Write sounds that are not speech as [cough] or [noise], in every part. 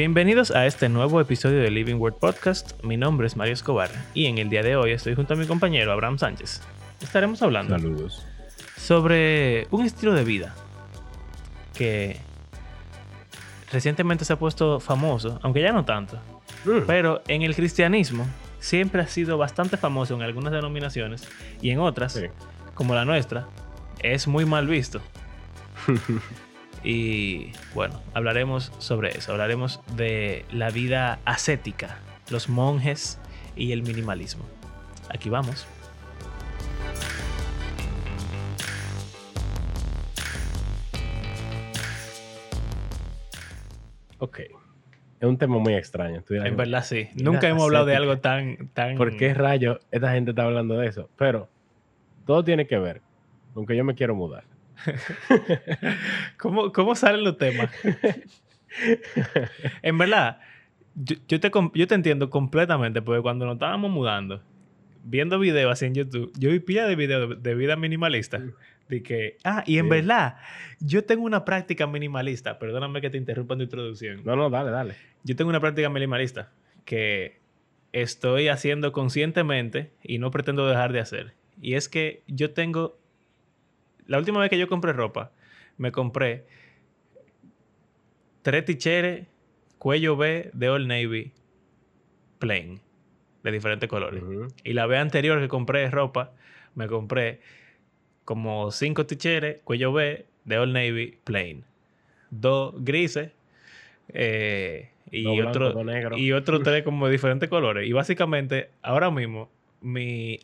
Bienvenidos a este nuevo episodio de Living Word Podcast. Mi nombre es Mario Escobar y en el día de hoy estoy junto a mi compañero Abraham Sánchez. Estaremos hablando Saludos. sobre un estilo de vida que recientemente se ha puesto famoso, aunque ya no tanto, Mm. pero en el cristianismo siempre ha sido bastante famoso en algunas denominaciones y en otras, Sí. como la nuestra, es muy mal visto. [laughs] y bueno, hablaremos sobre eso, hablaremos de la vida ascética, los monjes y el minimalismo. Aquí vamos. Ok. Es un tema muy extraño. En verdad sí, nunca hemos hablado de algo tan... tan... ¿Por qué rayos esta gente está hablando de eso? Pero todo tiene que ver con que yo me quiero mudar. [laughs] ¿Cómo, cómo salen los temas? [laughs] en verdad, yo, yo te, yo te entiendo completamente, porque cuando nos estábamos mudando, viendo videos así en YouTube, yo vi pila de videos de, de vida minimalista. De que, ah, y en Sí. verdad, yo tengo una práctica minimalista. Perdóname que te interrumpa en tu introducción. No, no, dale, dale. Yo tengo una práctica minimalista que estoy haciendo conscientemente y no pretendo dejar de hacer. Y es que yo tengo... La última vez que yo compré ropa, me compré tres ticheres cuello B de Old Navy plain, de diferentes colores. Y la vez anterior que compré ropa, me compré como cinco ticheres, cuello B, de Old Navy, plain. Dos grises eh, y, otro, dos negros. y otros [laughs] tres como de diferentes colores. Y básicamente, ahora mismo, mi,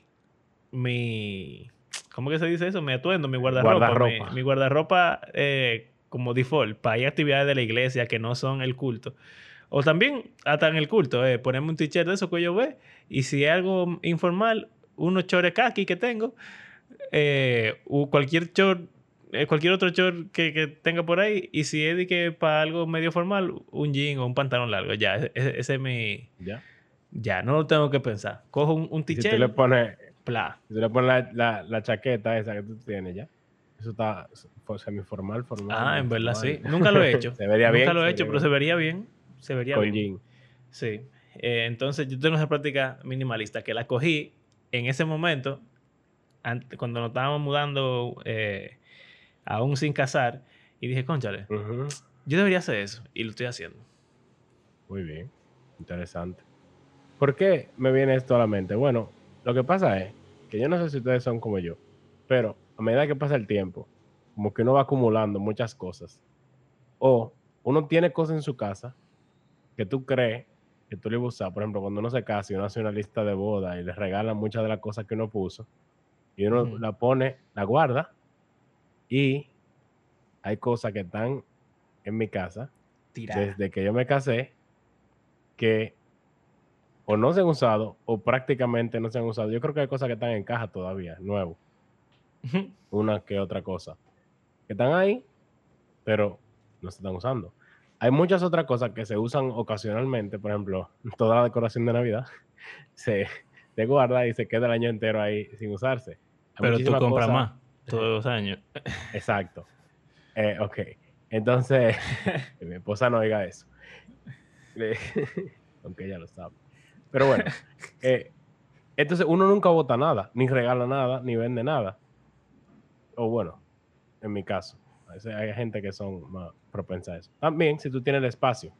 mi, ¿cómo que se dice eso? Mi atuendo, mi guardarropa. Guardarropa. Mi, mi guardarropa eh, como default para ir a actividades de la iglesia que no son el culto. O también, hasta en el culto, eh, ponerme un t-shirt de eso que yo ve. Y si es algo informal, unos chores kaki que tengo, eh, o cualquier short, eh, cualquier otro short que, que tenga por ahí. Y si es de que para algo medio formal, un jean o un pantalón largo. Ya, ese, ese es mi. ¿Ya? Ya, no lo tengo que pensar. Cojo un, un Y Si t-shirt, tú le pones, pla. si tú le pones la, la, la chaqueta esa que tú tienes ya. Eso está fo- semiformal, formal. Ah, en verdad sí. Nunca lo he hecho. [laughs] se vería Nunca bien. lo he hecho, pero se vería bien. Se vería Con bien. jean. Sí. Eh, entonces yo tengo esa práctica minimalista que la cogí en ese momento, cuando nos estábamos mudando eh, aún sin casar, y dije, conchale, yo debería hacer eso. Y lo estoy haciendo. Muy bien, interesante. ¿Por qué me viene esto a la mente? Bueno, lo que pasa es que yo no sé si ustedes son como yo, pero a medida que pasa el tiempo, como que uno va acumulando muchas cosas. O uno tiene cosas en su casa que tú crees que tú le vas a usar. Por ejemplo, cuando uno se casa y uno hace una lista de boda y le regalan muchas de las cosas que uno puso, y uno Ujú. la pone, la guarda, y hay cosas que están en mi casa Tirar. desde que yo me casé que o no se han usado o prácticamente no se han usado. Yo creo que hay cosas que están en caja todavía, nuevo, una que otra cosa, que están ahí, pero no se están usando. Hay muchas otras cosas que se usan ocasionalmente, por ejemplo, [laughs] toda la decoración de Navidad [laughs] se, se guarda y se queda el año entero ahí sin usarse. Hay Pero tú compras cosas- más todos los años. [laughs] Exacto. Eh, ok. Entonces, mi esposa no oiga eso. Aunque ella lo sabe. Pero bueno, [laughs] eh, entonces uno nunca vota nada, ni regala nada, ni vende nada. O bueno, en mi caso. Hay gente que son más propensas a eso. También, si tú tienes el espacio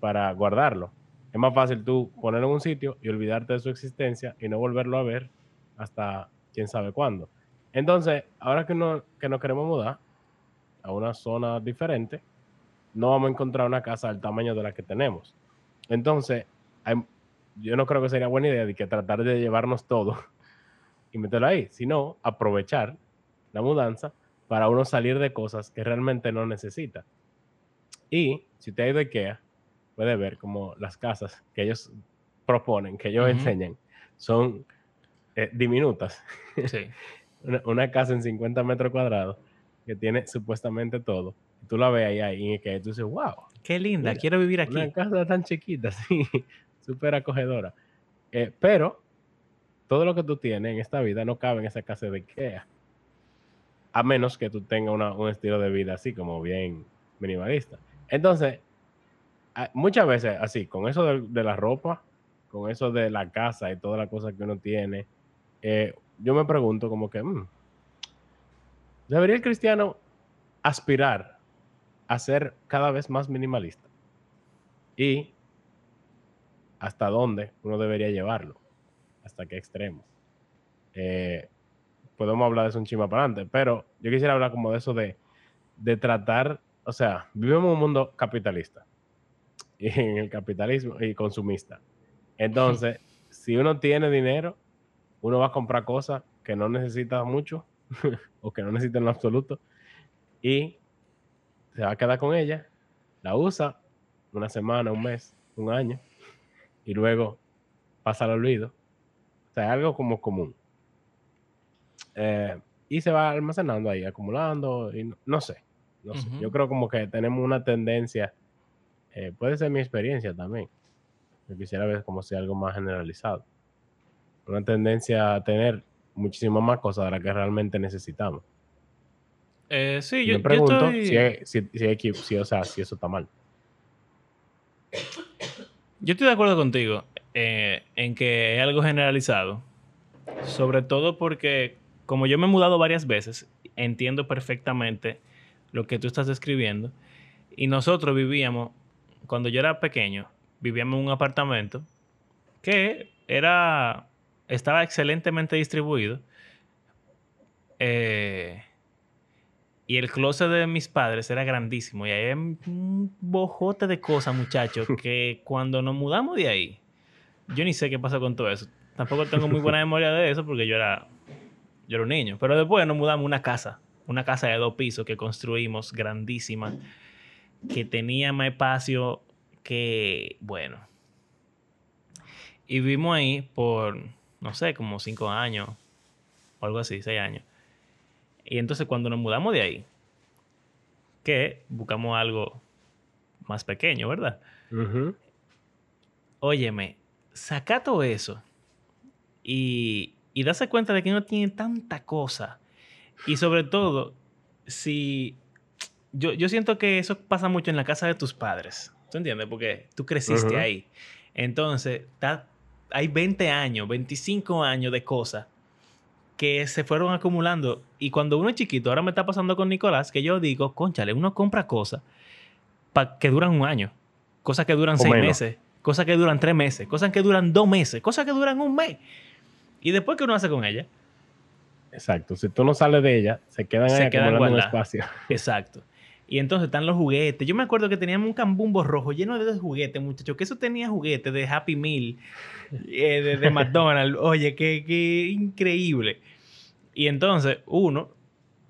para guardarlo, es más fácil tú ponerlo en un sitio y olvidarte de su existencia y no volverlo a ver hasta quién sabe cuándo. Entonces, ahora que, no, que nos queremos mudar a una zona diferente, no vamos a encontrar una casa del tamaño de la que tenemos. Entonces, hay- yo no creo que sería buena idea de que tratar de llevarnos todo y meterlo ahí, sino aprovechar la mudanza para uno salir de cosas que realmente no necesita. Y si te ha ido a IKEA, puede ver como las casas que ellos proponen, que ellos enseñan, son eh, diminutas. Sí. [laughs] una, una casa en 50 metros cuadrados que tiene supuestamente todo. Y tú la ves ahí, ahí y que tú dices, wow, Qué linda, Mira, quiero vivir aquí. una casa tan chiquita, [laughs] sí, súper acogedora. Eh, pero todo lo que tú tienes en esta vida no cabe en esa casa de Ikea. A menos que tú tengas una- un estilo de vida así como bien minimalista. Entonces, muchas veces así, con eso de, de la ropa, con eso de la casa y todas las cosas que uno tiene, eh, yo me pregunto como que, mm, ¿debería el cristiano aspirar a ser cada vez más minimalista? Y hasta dónde uno debería llevarlo, hasta qué extremo. Eh, podemos hablar de eso un chima para adelante, pero yo quisiera hablar como de eso de, de tratar, o sea, vivimos en un mundo capitalista, [laughs] y en el capitalismo y consumista. Entonces, [laughs] si uno tiene dinero, uno va a comprar cosas que no necesita mucho [laughs] o que no necesita en lo absoluto y se va a quedar con ella, la usa una semana, un mes, un año y luego pasa al olvido. O sea, algo como común. Eh, y se va almacenando ahí, acumulando, y no, sé. No sé. Yo creo como que tenemos una tendencia, eh, puede ser mi experiencia también. Yo quisiera ver como si algo más generalizado. Una tendencia a tener muchísimas más cosas de las que realmente necesitamos. Eh, sí, yo, me pregunto yo si, estoy... si, si, si, o sea, si eso está mal. Yo estoy de acuerdo contigo eh, en que es algo generalizado. Sobre todo porque, como yo me he mudado varias veces, entiendo perfectamente lo que tú estás describiendo. Y nosotros vivíamos, cuando yo era pequeño, vivíamos en un apartamento que era, estaba excelentemente distribuido. Eh, y el closet de mis padres era grandísimo. Y hay un bojote de cosas, muchachos, [laughs] que cuando nos mudamos de ahí, yo ni sé qué pasó con todo eso. Tampoco tengo muy buena [laughs] memoria de eso porque yo era, yo era un niño. Pero después nos mudamos a una casa, una casa de dos pisos que construimos, grandísima, que tenía más espacio que, bueno. Y vivimos ahí por, no sé, como cinco años o algo así, seis años. Y entonces cuando nos mudamos de ahí, que buscamos algo más pequeño, ¿verdad? Óyeme, saca todo eso y, y darse cuenta de que no tiene tanta cosa. Y sobre todo, si... Yo, yo siento que eso pasa mucho en la casa de tus padres. ¿Tú entiendes? Porque tú creciste ahí. Entonces, hay 20 años, 25 años de cosas que se fueron acumulando. Y cuando uno es chiquito, ahora me está pasando con Nicolás, que yo digo, conchale, uno compra cosas que duran un año, cosas que duran seis meses, cosas que duran tres meses, cosas que duran dos meses, cosas que duran un mes. Y después, ¿qué uno hace con ella? Exacto. Si tú no sales de ella, se quedan se ahí quedan acumulando un espacio. Exacto. Y entonces están los juguetes. Yo me acuerdo que teníamos un cambumbo rojo lleno de juguetes, muchachos. Que eso tenía juguetes de Happy Meal, eh, de, de McDonald's. [laughs] Oye, qué, qué increíble. Y entonces uno,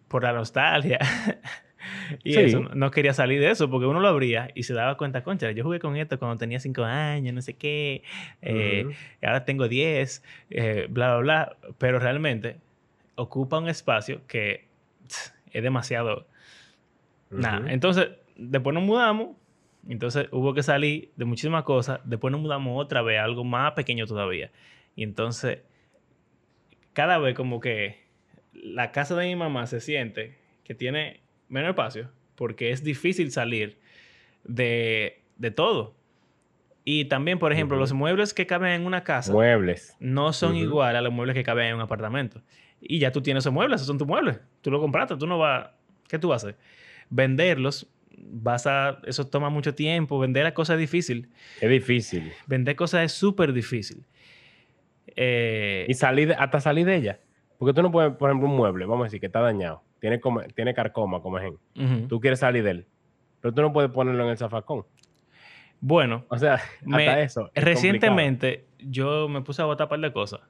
por la nostalgia, [laughs] y Sí. eso, no quería salir de eso porque uno lo abría y se daba cuenta, concha, yo jugué con esto cuando tenía 5 años, no sé qué, eh, Ujú. y ahora tengo 10, eh, bla, bla, bla. Pero realmente ocupa un espacio que tss, es demasiado Nada, entonces después nos mudamos, entonces hubo que salir de muchísimas cosas, después nos mudamos otra vez a algo más pequeño todavía. Y entonces, cada vez como que la casa de mi mamá se siente que tiene menos espacio, porque es difícil salir de, de todo. Y también, por ejemplo, los muebles que caben en una casa Muebles. no son Ujú. igual a los muebles que caben en un apartamento. Y ya tú tienes esos muebles, esos son tus muebles. Tú lo compraste, tú no vas... ¿Qué tú vas a hacer? Venderlos, vas a... Eso toma mucho tiempo. Vender las cosas es difícil. Es difícil. Vender cosas es súper difícil. Eh, Y salir de- hasta salir de ella. Porque tú no puedes, por ejemplo, un mueble, vamos a decir, que está dañado. Tiene, come- tiene carcoma, como ejemplo. ujú. Tú quieres salir de él. Pero tú no puedes ponerlo en el zafacón. Bueno, O sea, Me- hasta eso. es recientemente yo me puse a botar un par de cosas.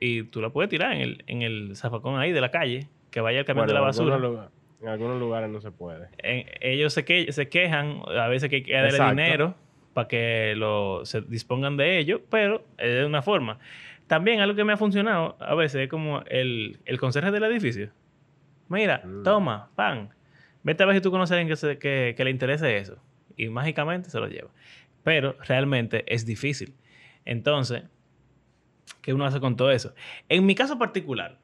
Y tú la puedes tirar en el, en el zafacón ahí de la calle, que vaya el camión de la basura. En algunos lugares no se puede. en- ellos se, que, se quejan, a veces que hay que darle dinero para que lo, se dispongan de ello, pero es de una forma. También algo que me ha funcionado a veces es como el, el conserje del edificio. Mira, Mm. toma, pan. Vete a ver si tú conoces a alguien que, se- que, que le interese eso. Y mágicamente se lo lleva. Pero realmente es difícil. Entonces, ¿qué uno hace con todo eso? En mi caso particular,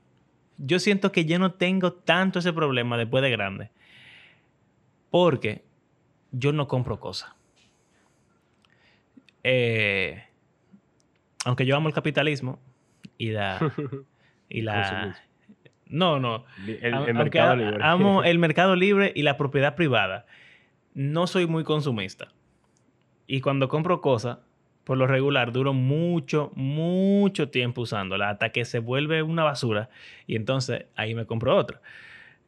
yo siento que yo no tengo tanto ese problema después de grande. Porque yo no compro cosas. eh, aunque yo amo el capitalismo y la... Y la no, no. El, el mercado libre. Amo [laughs] el mercado libre y la propiedad privada. No soy muy consumista. Y cuando compro cosas, por lo regular, duro mucho, mucho tiempo usándola hasta que se vuelve una basura. Y entonces ahí me compro otra.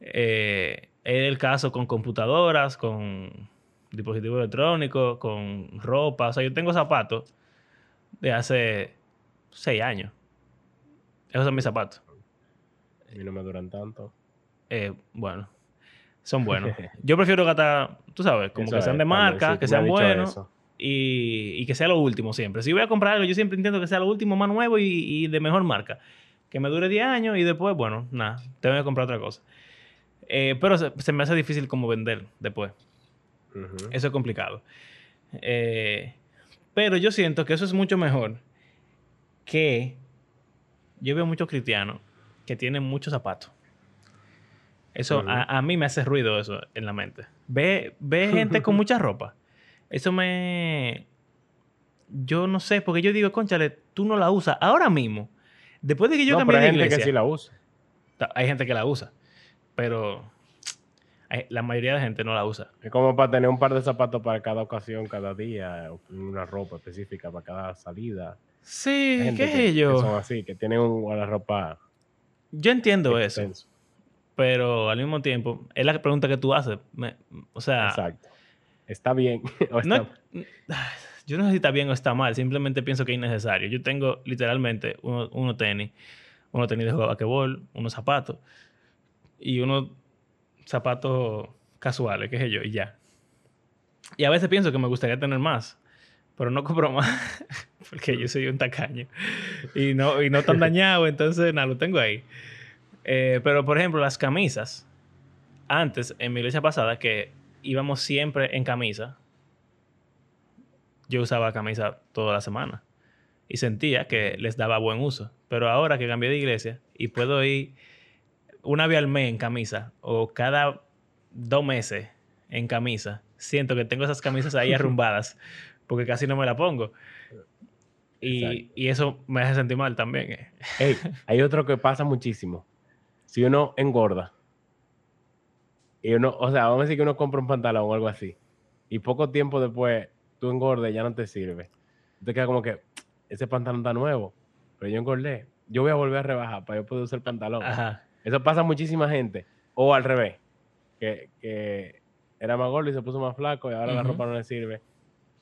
Eh, es el caso con computadoras, con dispositivos electrónicos, con ropa. O sea, yo tengo zapatos de hace seis años. Esos son mis zapatos. A mí no me duran tanto. Eh, bueno, son buenos. Yo prefiero gastar, tú sabes, como Eso que sean de marca, sí, que sean buenos eso. Y, y que sea lo último siempre. Si voy a comprar algo, yo siempre intento que sea lo último, más nuevo y, y de mejor marca. Que me dure 10 años y después, bueno, nada, tengo que comprar otra cosa. Eh, pero se, se me hace difícil como vender después. Eso es complicado. Eh, pero yo siento que eso es mucho mejor que yo veo muchos cristianos que tienen muchos zapatos. Eso a mí me hace ruido eso en la mente. Ve, ve gente con [laughs] mucha ropa. Eso me... Yo no sé, porque yo digo, conchale, tú no la usas ahora mismo. Después de que yo no, cambié pero hay de gente que sí la usa. hay gente que la usa, pero la mayoría de gente no la usa. Es como para tener un par de zapatos para cada ocasión, cada día, una ropa específica para cada salida. Hay Sí, gente ¿qué que- es que yo? son así, que tienen un guardarropa Yo entiendo eso, pero al mismo tiempo, es la pregunta que tú haces. Me- o sea, Exacto. Está bien. [laughs] o no- está- [sighs] yo no sé si está bien o está mal, simplemente pienso que es innecesario. Yo tengo literalmente uno- unos tenis, unos tenis de juego de basquetbol, unos zapatos y unos zapatos casuales, qué sé yo, y ya. Y a veces pienso que me gustaría tener más, pero no compro [laughs] más porque yo soy un tacaño y no, y no tan [laughs] dañado, entonces nada, lo tengo ahí. Eh, pero por ejemplo, las camisas, antes en mi iglesia pasada, que íbamos siempre en camisa, yo usaba camisa toda la semana y sentía que les daba buen uso. Pero ahora que cambié de iglesia y puedo ir una vez al mes en camisa o cada dos meses en camisa, siento que tengo esas camisas ahí [laughs] arrumbadas porque casi no me la pongo. Y, y eso me hace sentir mal también. eh. Ey, hay [laughs] otro que pasa muchísimo. Si uno engorda, y uno, o sea, vamos a decir que uno compra un pantalón o algo así, y poco tiempo después tú engordes y ya no te sirve. Te queda como que ese pantalón está nuevo, pero yo engordé. Yo voy a volver a rebajar para yo poder usar el pantalón. Ajá. Eso pasa a muchísima gente. O al revés, que, que era más gordo y se puso más flaco y ahora la ropa no le sirve.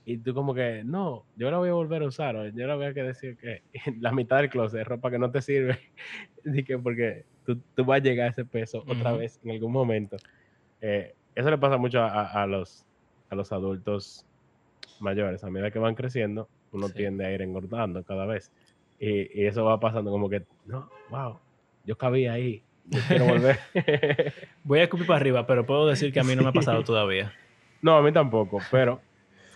Y tú como que, no, yo la voy a volver a usar. o yo la voy a que decir que [laughs] la mitad del closet es ropa que no te sirve. [laughs] Así que porque tú, tú vas a llegar a ese peso otra vez en algún momento. Eh, eso le pasa mucho a, a- los, a los adultos mayores. A medida que van creciendo, uno Sí. tiende a ir engordando cada vez. Y, y eso va pasando como que, no, wow, yo cabía ahí. Yo quiero volver. [laughs] Voy a escupir para arriba, pero puedo decir que a mí no me ha pasado todavía. no, a mí tampoco, pero,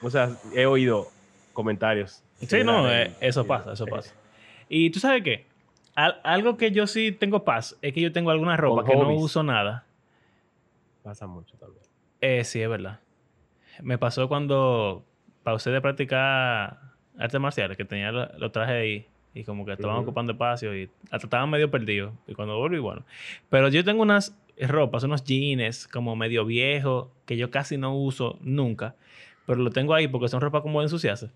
o sea, he oído comentarios. Sí, no, eh, eso pasa, eso eh, pasa. Y tú sabes qué? Al- algo que yo sí tengo paz es que yo tengo alguna ropa Con que no uso nada. Pasa mucho también. Eh, sí, es verdad. Me pasó cuando pausé de practicar artes marciales, que tenía lo- los trajes ahí y como que estaban ocupando espacio y hasta estaban medio perdidos. Y cuando volví, bueno. Pero yo tengo unas ropas, unos jeans como medio viejos que yo casi no uso nunca, pero lo tengo ahí porque son ropas como de ensuciarse.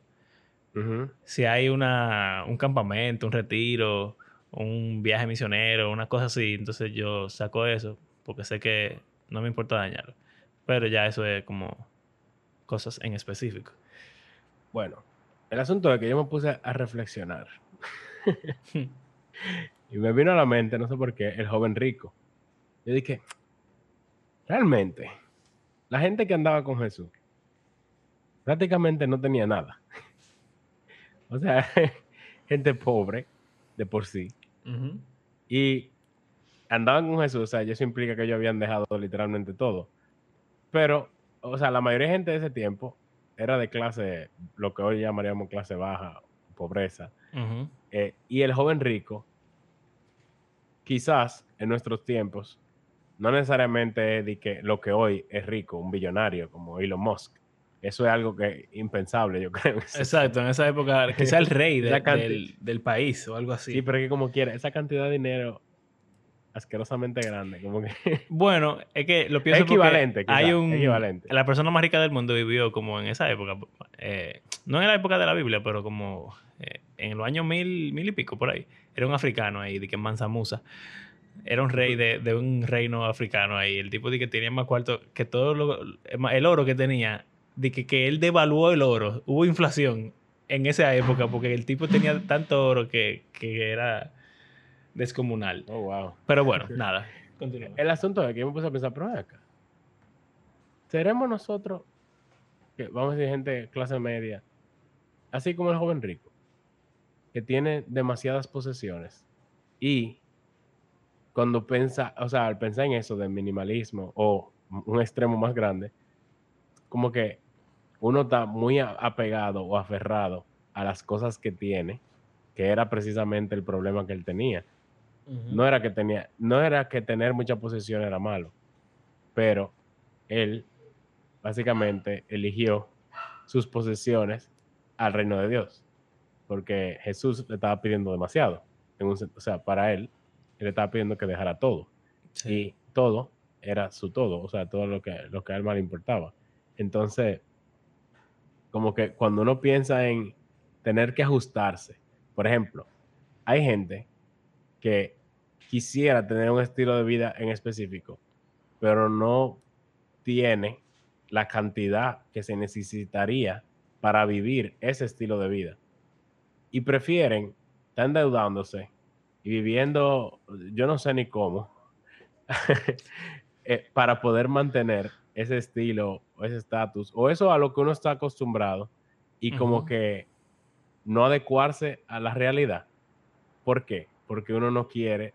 Si hay una, un campamento, un retiro, un viaje misionero, una cosa así, entonces yo saco eso porque sé que no me importa dañarlo. Pero ya eso es como cosas en específico. Bueno, el asunto es que yo me puse a reflexionar. [laughs] y me vino a la mente, no sé por qué, el joven rico. Yo dije, realmente, la gente que andaba con Jesús prácticamente no tenía nada. [laughs] o sea, [laughs] gente pobre de por sí. Y andaban con Jesús, o sea, eso implica que ellos habían dejado literalmente todo. Pero, o sea, la mayoría de gente de ese tiempo era de clase, lo que hoy llamaríamos clase baja, pobreza. Ujú. Eh, y el joven rico, quizás en nuestros tiempos, no necesariamente es de que lo que hoy es rico, un billonario como Elon Musk, Eso es algo que impensable, yo [laughs] creo. Exacto, en esa época, quizá el rey [laughs] de- del, del país o algo así. Sí, pero que como quiera, esa cantidad de dinero asquerosamente grande, como que... Bueno, es que lo pienso porque equivalente, quizá, hay un equivalente. la persona más rica del mundo vivió como en esa época, eh, no en la época de la Biblia, pero como eh, en los años mil, mil y pico por ahí. Era un africano ahí, de que Mansa Musa. Era un rey de, de un reino africano ahí. El tipo de que tenía más cuarto que todo lo, el oro que tenía, de que, que él devaluó el oro. Hubo inflación en esa época porque el tipo tenía tanto oro que, que era descomunal. Oh, wow. Pero bueno, nada. Continuemos. El asunto es que yo me puse a pensar, pero acá. ¿Seremos nosotros, que vamos a decir gente clase media, así como el joven rico, que tiene demasiadas posesiones y cuando piensa, o sea, al pensar en eso del minimalismo o un extremo más grande, como que uno está muy apegado o aferrado a las cosas que tiene, que era precisamente el problema que él tenía. No era que tenía, no era que tener mucha posesión era malo, pero él básicamente eligió sus posesiones al reino de Dios, porque Jesús le estaba pidiendo demasiado. en un o sea, para él, él le estaba pidiendo que dejara todo Sí. y todo era su todo, o sea, todo lo que, lo que a él más le importaba. Entonces, como que cuando uno piensa en tener que ajustarse, por ejemplo, hay gente que quisiera tener un estilo de vida en específico, pero no tiene la cantidad que se necesitaría para vivir ese estilo de vida. Y prefieren estar endeudándose y viviendo, yo no sé ni cómo, [laughs] eh, para poder mantener ese estilo o ese estatus o eso a lo que uno está acostumbrado y como que no adecuarse a la realidad. ¿Por qué? Porque uno no quiere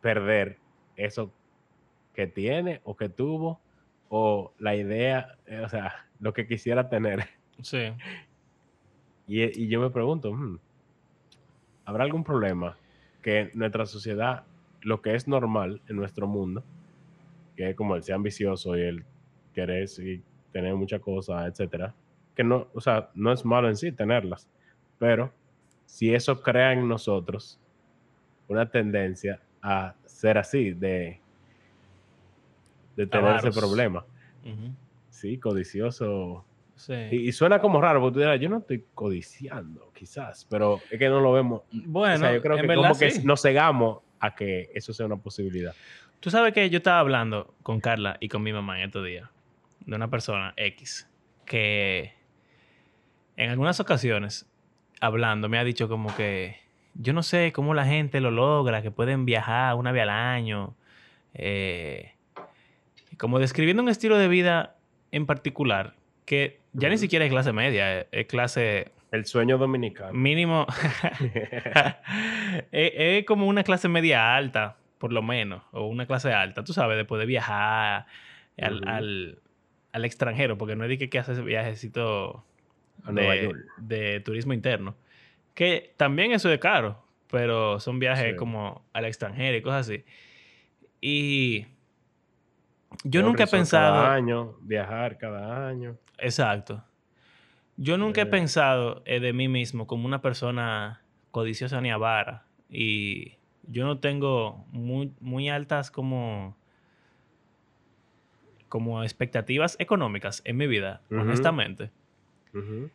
perder eso que tiene o que tuvo o la idea, eh, o sea, lo que quisiera tener. Sí. Y, y yo me pregunto, hmm, ¿habrá algún problema que nuestra sociedad, lo que es normal en nuestro mundo, que es como el ser ambicioso y el querer y tener muchas cosas, etcétera, que no, o sea, no es malo en sí tenerlas, pero si eso crea en nosotros una tendencia a ser así, de, de tener ese problema, sí, codicioso. Sí. Y, y suena como raro, porque tú dirás, yo no estoy codiciando, quizás, pero es que no lo vemos. Bueno, o sea, yo creo en que verdad como que sí. nos cegamos a que eso sea una posibilidad. Tú sabes que yo estaba hablando con Carla y con mi mamá en estos días de una persona X que en algunas ocasiones hablando me ha dicho como que yo no sé cómo la gente lo logra, que pueden viajar una vez al año, eh, como describiendo un estilo de vida en particular que ya ni siquiera es clase media, es- es clase El sueño dominicano. mínimo, [laughs] [laughs] es, es como una clase media alta, por lo menos, o una clase alta, tú sabes, después de viajar al, al- al extranjero, porque no es de que, que haces viajecito de, de turismo interno, que también eso es caro, pero son viajes Sí. como al extranjero y cosas así. Y yo Un nunca he pensado... Cada año, viajar cada año. Exacto. Yo nunca he Eh. pensado eh, de mí mismo como una persona codiciosa ni avara. Y yo no tengo muy, muy altas como, como expectativas económicas en mi vida, honestamente. Ujú.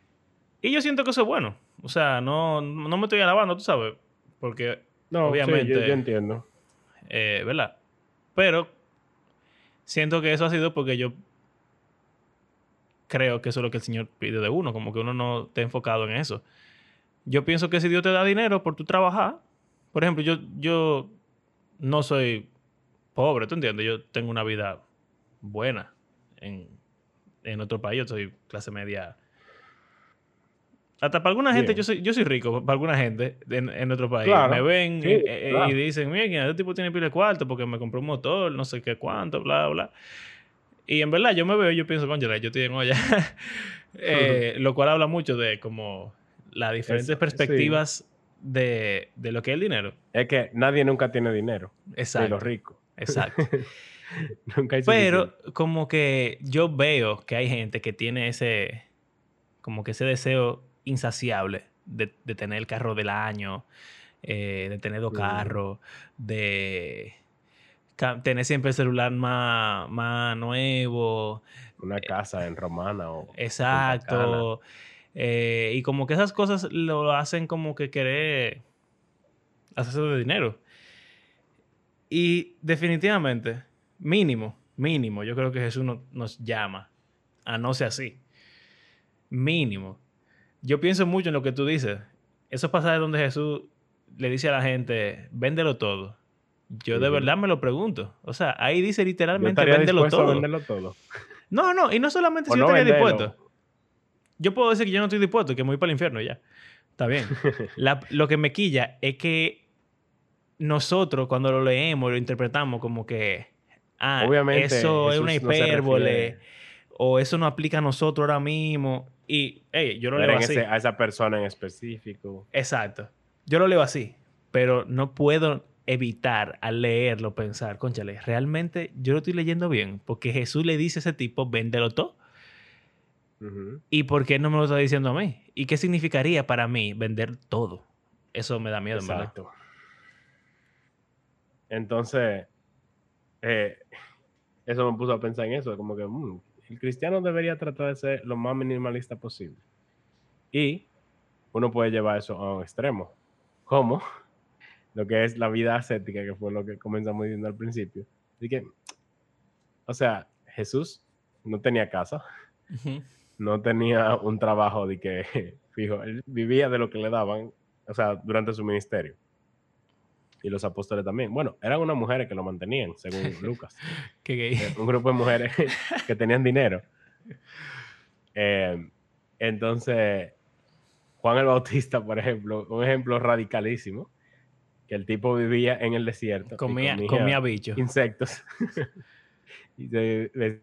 Y yo siento que eso es bueno. O sea, no, no me estoy alabando, tú sabes. Porque, No, sí, yo- Obviamente. yo, entiendo. eh, ¿verdad? Pero siento que eso ha sido porque yo creo que eso es lo que el Señor pide de uno, como que uno no esté enfocado en eso. Yo pienso que si Dios te da dinero por tu trabajar, por ejemplo, yo, yo no soy pobre, ¿tú entiendes? Yo tengo una vida buena en, en otro país, yo soy clase media. Hasta para alguna gente, Bien. yo soy, yo soy rico, para alguna gente en, en otro país. Claro, Me ven sí, eh, eh, claro. y dicen, mira, este tipo tiene pila de cuarto porque me compró un motor, no sé qué cuánto, bla, bla. Y en verdad yo me veo y yo pienso, concha, yo estoy en olla. [laughs] Eh, Lo cual habla mucho de como las diferentes perspectivas de, de lo que es el dinero. Es que nadie nunca tiene dinero, Exacto. los ricos. Exacto. [laughs] Nunca hay Pero suficiente. como que yo veo que hay gente que tiene ese, como que ese deseo insaciable de, de tener el carro del año, eh, de tener dos carros, de tener siempre el celular más, más nuevo, Una casa en Romana o exacto. eh, y como que esas cosas lo hacen como que querer hacerse de dinero. Y definitivamente, mínimo, mínimo, yo creo que Jesús no- nos llama a no ser así. Mínimo. Yo pienso mucho en lo que tú dices. Esos pasajes donde Jesús le dice a la gente, véndelo todo. Yo de verdad me lo pregunto. O sea, ahí dice literalmente, véndelo todo. a todo. No, no, y no solamente O si yo estaría dispuesto. Yo puedo decir que yo no estoy dispuesto, que me voy para el infierno ya. Está bien. [laughs] La- lo que me quilla es que nosotros cuando lo leemos lo interpretamos como que ah, Obviamente, eso es una no hipérbole o eso no aplica a nosotros ahora mismo y hey, yo lo leo así. ese- a esa persona en específico. Exacto. Yo lo leo así, pero no puedo evitar al leerlo pensar, conchale, realmente yo lo estoy leyendo bien porque Jesús le dice a ese tipo, véndelo todo. ¿Y por qué no me lo está diciendo a mí? ¿Y qué significaría para mí vender todo? Eso me da miedo, en ¿verdad? Exacto. Entonces, eh, eso me puso a pensar en eso, como que mm, el cristiano debería tratar de ser lo más minimalista posible. Y uno puede llevar eso a un extremo, como [laughs] lo que es la vida ascética, que fue lo que comenzamos diciendo al principio. Así que, o sea, Jesús no tenía casa, no tenía un trabajo de que [laughs] fijo, él vivía de lo que le daban, o sea, durante su ministerio. Y los apóstoles también. Bueno, eran unas mujeres que lo mantenían, según [laughs] Lucas. Qué gay. Eh, Un grupo de mujeres [laughs] que tenían dinero. Eh, entonces, Juan el Bautista, por ejemplo, un ejemplo radicalísimo, que el tipo vivía en el desierto. Comía, comía bicho. insectos. [laughs] y se- se-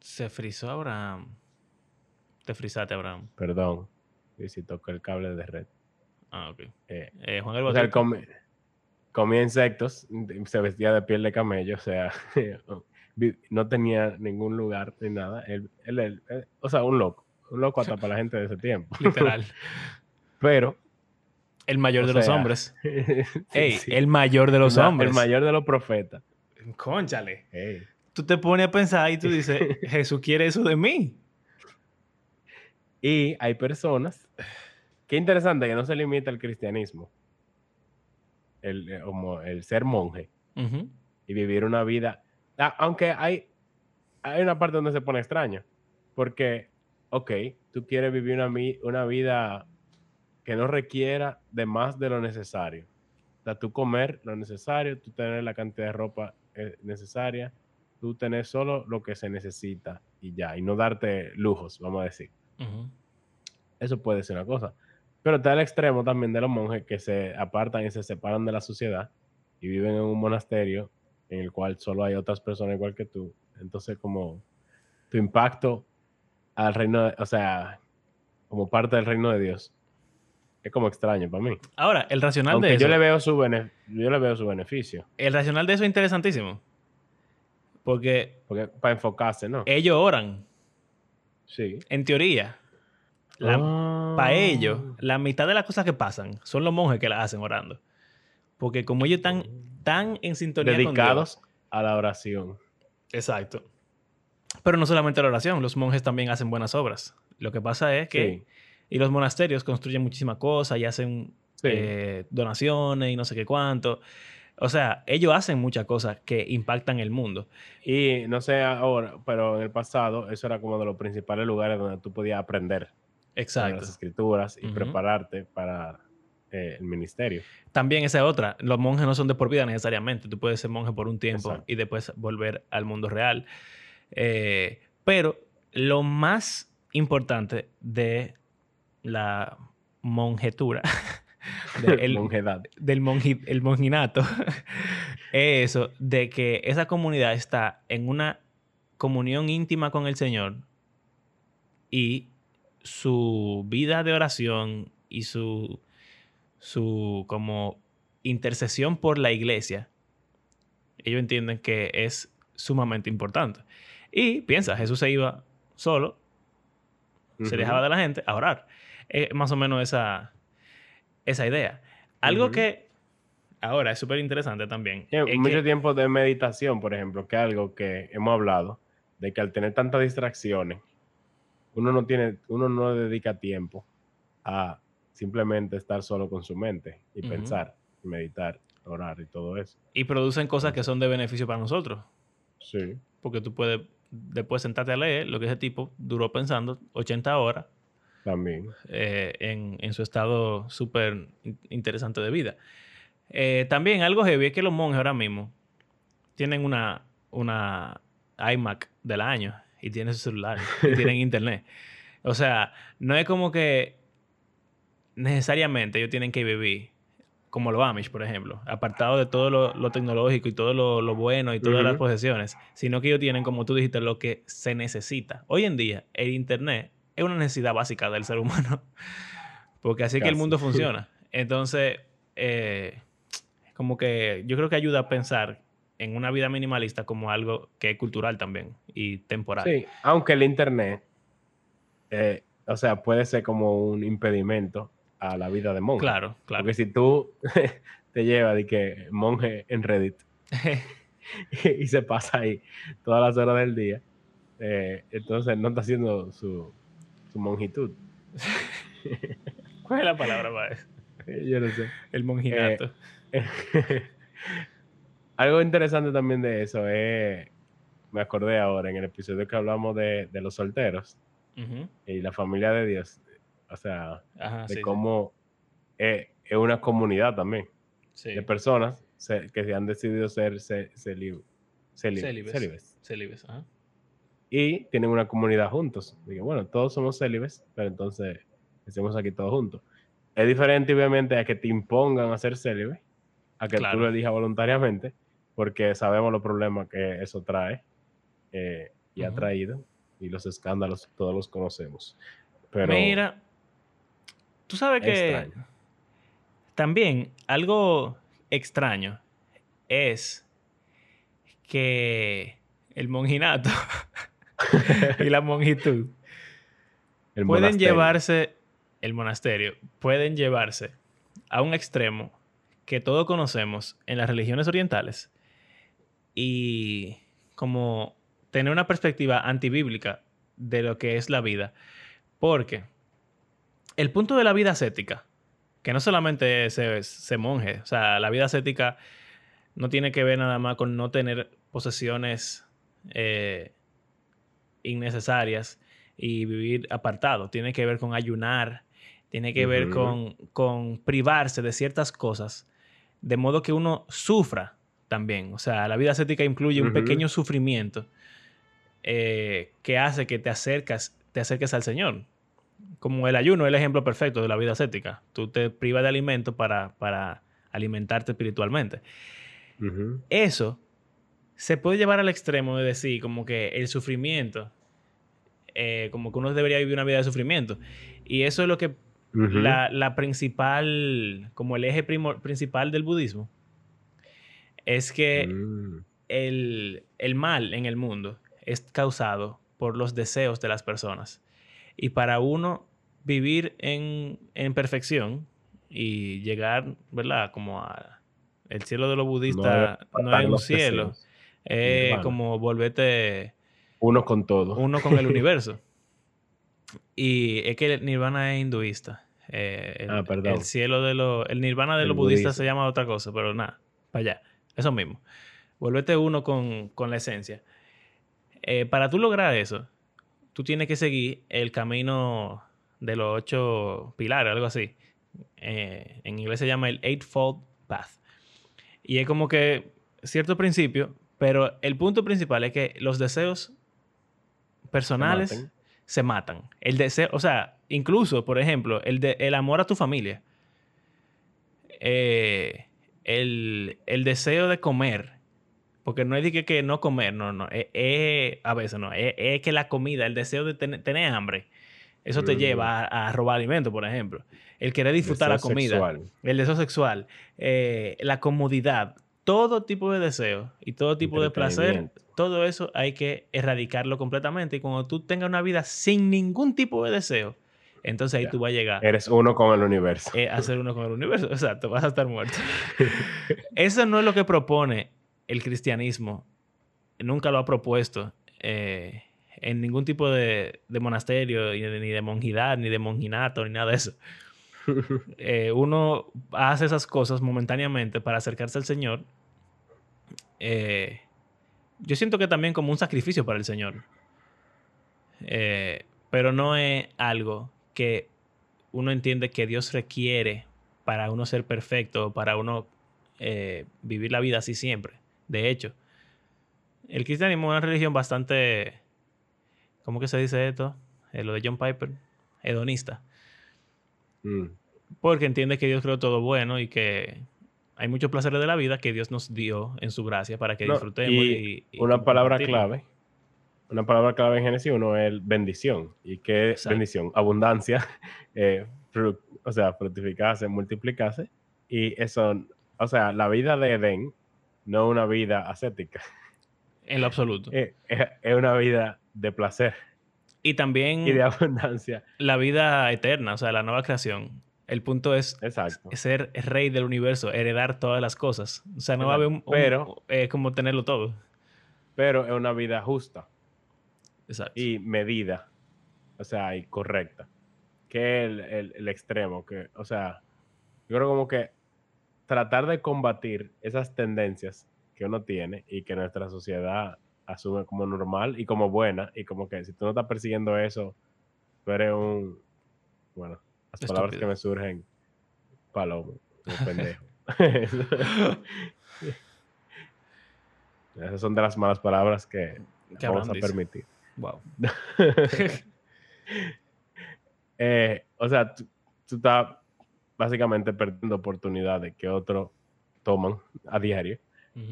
Se frizó Abraham. Te frizaste, Abraham. perdón, y si tocó el cable de red. Ah, ok. Eh, Eh, Juan el O sea, él Bautista. come- comía insectos, se vestía de piel de camello, o sea, [laughs] no tenía ningún lugar ni nada. Él, él- él- él- o sea, un loco, un loco hasta para la gente de ese tiempo. [laughs] Literal. Pero, El mayor de los hombres. [laughs] Ey, sí, el mayor de los hombres. el mayor de los profetas. Conchale. Ey, Tú te pones a pensar y tú dices, Jesús quiere eso de mí. Y hay personas, qué interesante que no se limita al cristianismo, el, eh, como el ser monje. Y vivir una vida. Aunque hay, hay una parte donde se pone extraño. Porque, ok, tú quieres vivir una, una vida que no requiera de más de lo necesario. O sea, tú comer lo necesario, tú tener la cantidad de ropa eh, necesaria, tú tener solo lo que se necesita y ya, y no darte lujos, vamos a decir. Eso puede ser una cosa. Pero está el extremo también de los monjes que se apartan y se separan de la sociedad y viven en un monasterio en el cual solo hay otras personas igual que tú. Entonces, como tu impacto al reino, de- o sea, como parte del reino de Dios, es como extraño para mí. Ahora, el racional Aunque de eso. yo le veo su bene- yo le veo su beneficio, El racional de eso es interesantísimo. Porque porque para enfocarse, ¿no? ellos oran, sí. en teoría. Para Ah. ellos, la mitad de las cosas que pasan son los monjes que las hacen orando. Porque como ellos están tan en sintonía dedicados con a la oración. Exacto. Pero no solamente la oración, los monjes también hacen buenas obras. Lo que pasa es que... Sí. Y los monasterios construyen muchísimas cosas y hacen Sí. eh, donaciones y no sé qué cuánto. O sea, ellos hacen muchas cosas que impactan el mundo. Y no sé ahora, pero en el pasado eso era como de los principales lugares donde tú podías aprender Exacto. las escrituras y prepararte para eh, el ministerio. También esa es otra. Los monjes no son de por vida necesariamente. Tú puedes ser monje por un tiempo Exacto. y después volver al mundo real. Eh, pero lo más importante de la monjetura, [laughs] de el- Monjedad. del monji- el monjinato, [laughs] es eso, de que esa comunidad está en una comunión íntima con el Señor y su vida de oración y su, su como intercesión por la iglesia ellos entienden que es sumamente importante. Y piensa, Jesús se iba solo, se dejaba de la gente a orar. Es más o menos esa, esa idea. Algo que ahora es súper interesante también. mucho tiempo de meditación, por ejemplo, que es algo que hemos hablado, de que al tener tantas distracciones, uno no tiene, uno no dedica tiempo a simplemente estar solo con su mente y pensar, y meditar, orar y todo eso. Y producen cosas que son de beneficio para nosotros. Sí. Porque tú puedes después sentarte a leer lo que ese tipo duró pensando 80 horas. También. Eh, en, en, su estado súper interesante de vida. Eh, también algo heavy es que los monjes ahora mismo tienen una, una iMac del año y tienen su celular [laughs] y tienen internet. O sea, no es como que necesariamente ellos tienen que vivir como los Amish, por ejemplo, apartado de todo lo, tecnológico y todo lo, bueno y todas las posesiones, sino que ellos tienen, como tú dijiste, lo que se necesita. Hoy en día, el Internet es una necesidad básica del ser humano, [laughs] porque así es que el mundo [laughs] funciona. Entonces, eh, como que yo creo que ayuda a pensar en una vida minimalista como algo que es cultural también y temporal. Sí, aunque el Internet, eh, o sea, puede ser como un impedimento a la vida de monje. Claro, claro. Porque si tú [laughs] te llevas de que monje en Reddit [laughs] y se pasa ahí todas las horas del día, eh, entonces no está haciendo su, su monjitud. [laughs] ¿Cuál es la palabra para eso? Yo no sé. El monjinato. Eh, algo interesante también de eso es, me acordé ahora en el episodio que hablamos de, los solteros y la familia de Dios, o sea, de cómo Es, una comunidad también de personas que se han decidido ser celibes. Célibes. Y tienen una comunidad juntos. Digo, bueno, todos somos célibes, pero entonces estemos aquí todos juntos. Es diferente, obviamente, a que te impongan a ser célibe, a que tú lo elijas voluntariamente, porque sabemos los problemas que eso trae eh, y ha traído, y los escándalos todos los conocemos. Pero, Mira, Tú sabes que también algo extraño es que el monjinato [laughs] y la monjitud [laughs] pueden llevarse, el monasterio, pueden llevarse a un extremo que todos conocemos en las religiones orientales y como tener una perspectiva antibíblica de lo que es la vida. Porque el punto de la vida ascética, que no solamente se, monje, o sea, la vida ascética no tiene que ver nada más con no tener posesiones eh, innecesarias y vivir apartado, tiene que ver con ayunar, tiene que ver con, privarse de ciertas cosas, de modo que uno sufra también. O sea, la vida ascética incluye un pequeño sufrimiento eh, que hace que te acercas, te acerques al Señor como el ayuno es el ejemplo perfecto de la vida ascética. Tú te privas de alimento para, para alimentarte espiritualmente. Eso se puede llevar al extremo de decir como que el sufrimiento, eh, como que uno debería vivir una vida de sufrimiento. Y eso es lo que la, la, principal, como el eje principal del budismo, es que mm. el, el mal en el mundo es causado por los deseos de las personas. Y para uno vivir en, perfección y llegar, ¿verdad? Como a el cielo de los budistas no, es un cielo. Es como volverte... Uno con todo. Uno con el [laughs] universo. Y es que el nirvana es hinduista. Eh, el, ah, perdón. El cielo de los... El nirvana de los budistas se llama otra cosa, pero nada, para allá. Eso mismo. Volvete uno con, la esencia. Eh, para tú lograr eso, tú tienes que seguir el camino de los ocho pilares, algo así. Eh, en inglés se llama el Eightfold Path. Y es como que cierto principio, pero el punto principal es que los deseos personales se matan. El deseo, o sea, incluso, por ejemplo, el, de, el amor a tu familia. Eh, el, el deseo de comer porque no es de que, no comer, no, no. Es, a veces no. Es, que la comida, el deseo de tener hambre, eso te lleva a, robar alimentos, por ejemplo. El querer disfrutar la comida. El deseo sexual. Eh, la comodidad. todo tipo de deseo y todo tipo de placer, todo eso hay que erradicarlo completamente. Y cuando tú tengas una vida sin ningún tipo de deseo, entonces ahí Ya. tú vas a llegar Eres uno con el universo. eh, a ser uno con el universo. Exacto, vas a estar muerto. [laughs] Eso no es lo que propone el cristianismo. Nunca lo ha propuesto eh, en ningún tipo de, de monasterio, ni de, ni de monjidad, ni de monjinato, ni nada de eso. [laughs] Eh, uno hace esas cosas momentáneamente para acercarse al Señor. Eh, yo siento que también como un sacrificio para el Señor. Eh, pero no es algo que uno entiende que Dios requiere para uno ser perfecto, para uno eh, vivir la vida así siempre. De hecho, el cristianismo es una religión bastante, ¿cómo que se dice esto? Eh, lo de John Piper, hedonista. Mm, Porque entiende que Dios creó todo bueno y que hay muchos placeres de la vida que Dios nos dio en su gracia para que No, disfrutemos. y y- y una palabra clave. Una palabra clave en Génesis 1 es bendición. ¿Y qué es Exacto. bendición? Abundancia. [laughs] eh, o sea, fructificarse, multiplicarse. Y eso, o sea, la vida de Edén no es una vida ascética. En lo absoluto. [laughs] Es, es- es una vida de placer y también y de abundancia. la vida eterna, o sea, la nueva creación. El punto es Exacto. ser rey del universo, heredar todas las cosas. O sea, no va a haber un... un- Pero- eh, como tenerlo todo. Pero es una vida justa Exacto. y medida. O sea, y correcta. Que es el, el- el extremo. Que, o sea, yo creo como que tratar de combatir esas tendencias que uno tiene y que nuestra sociedad asume como normal y como buena. Y como que si tú no estás persiguiendo eso, tú eres un. Bueno, las palabras que me surgen, palomo, un [laughs] pendejo. [laughs] Esas son de las malas palabras que Que vamos a dice. permitir. Wow. [laughs] Eh, o sea, tú, tú estás básicamente perdiendo oportunidades que otros toman a diario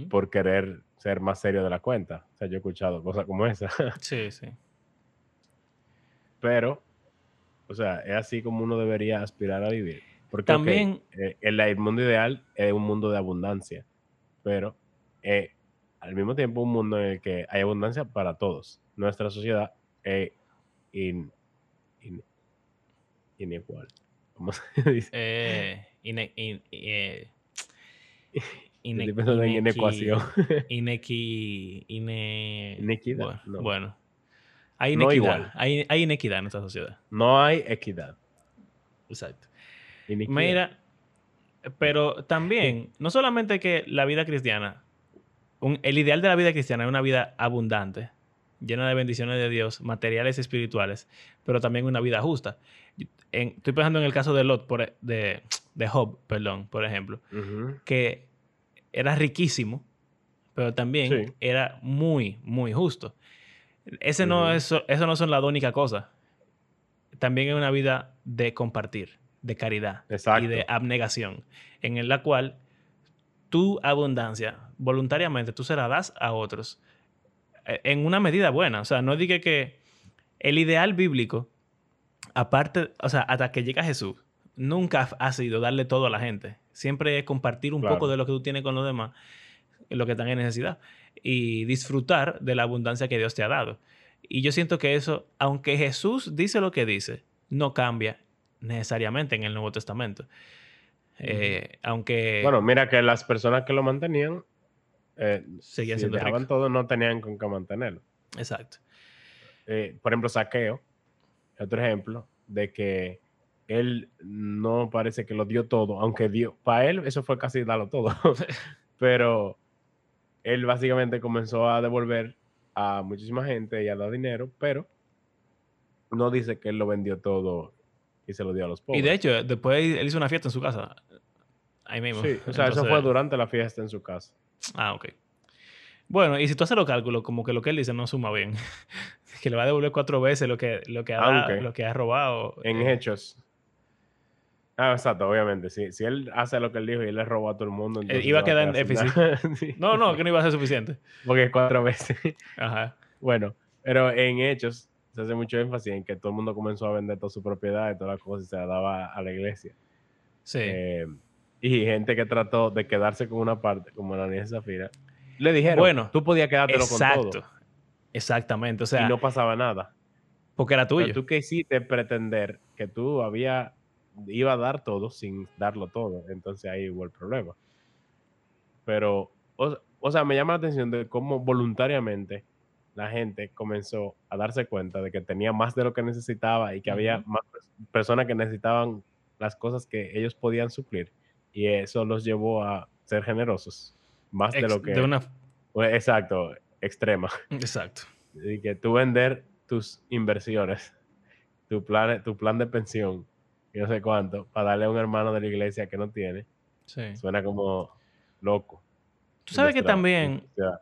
por querer ser más serio de la cuenta. O sea, yo he escuchado cosas como esa. [laughs] Sí, sí. Pero, o sea, es así como uno debería aspirar a vivir. Porque También- eh, el, el mundo ideal es un mundo de abundancia, pero eh, al mismo tiempo un mundo en el que hay abundancia para todos. Nuestra sociedad es in, in- inigual. ¿Cómo se [laughs] dice? Eh, ine- in- eh, [laughs] ine- inequi- inecuación. [laughs] Inequi... ine- Inequidad, Bueno, no. bueno. Hay No inequidad. igual. Hay, hay inequidad en nuestra sociedad. No hay equidad. Exacto. Iniquidad. Mira, pero también, no solamente que la vida cristiana, un- el ideal de la vida cristiana es una vida abundante, llena de bendiciones de Dios, materiales y espirituales, pero también una vida justa. En- estoy pensando en el caso de Lot, por, e- de, de Job, perdón, por ejemplo, que era riquísimo, pero también Sí. era muy, muy justo. Ese no es, eso no son la única cosa. También es una vida de compartir, de caridad Exacto. y de abnegación, en la cual tu abundancia, voluntariamente, tú se la das a otros eh, en una medida buena. O sea, no diga que el ideal bíblico, aparte, o sea, hasta que llega Jesús, nunca ha sido darle todo a la gente. Siempre es compartir un Claro. poco de lo que tú tienes con los demás, lo que están en necesidad, y disfrutar de la abundancia que Dios te ha dado. Y yo siento que eso, aunque Jesús dice lo que dice, no cambia necesariamente en el Nuevo Testamento. Eh, aunque Bueno, mira que las personas que lo mantenían, eh, Seguían si siendo dejaban todo, no tenían con qué mantenerlo. exacto. Eh, por ejemplo, Saqueo, es otro ejemplo de que él no parece que lo dio todo, aunque dio, para él eso fue casi darlo todo, [laughs] pero él básicamente comenzó a devolver a muchísima gente y a dar dinero, pero no dice que él lo vendió todo y se lo dio a los pobres. Y de hecho, después él hizo una fiesta en su casa. Ahí mismo. Sí, o sea, eso fue durante la fiesta en su casa. Ah, ok. Bueno, y si tú haces los cálculos, como que lo que él dice no suma bien. [laughs] que le va a devolver cuatro veces lo que, lo que, ha, Aunque, lo que ha robado. En eh, hechos. Ah, exacto, obviamente. Si, si él hace lo que él dijo y él le robó a todo el mundo, entonces iba a quedar en déficit. [laughs] Sí. No, no, que no iba a ser suficiente. Porque es cuatro veces. Ajá. bueno, pero en hechos se hace mucho énfasis en que todo el mundo comenzó a vender toda su propiedad y todas las cosas y se la daba a la iglesia. Sí. Eh, y gente que trató de quedarse con una parte, como la niña Zafira, le dijeron, Bueno, tú podías quedártelo con Exacto. todo. Exactamente. O sea, y no pasaba nada. porque era Pero tuyo. tú que hiciste pretender que tú había, iba a dar todo sin darlo todo. Entonces ahí hubo el problema. Pero, o, o sea, me llama la atención de cómo voluntariamente la gente comenzó a darse cuenta de que tenía más de lo que necesitaba y que había Ujú. más pers- personas que necesitaban las cosas que ellos podían suplir. Y eso los llevó a ser generosos. Más de lo que... de una... pues, exacto, extrema. [laughs] Exacto. Y que tú vender tus inversiones, tu plan, tu plan de pensión, y no sé cuánto, para darle a un hermano de la iglesia que no tiene, Sí. suena como loco. Tú sabes que también esto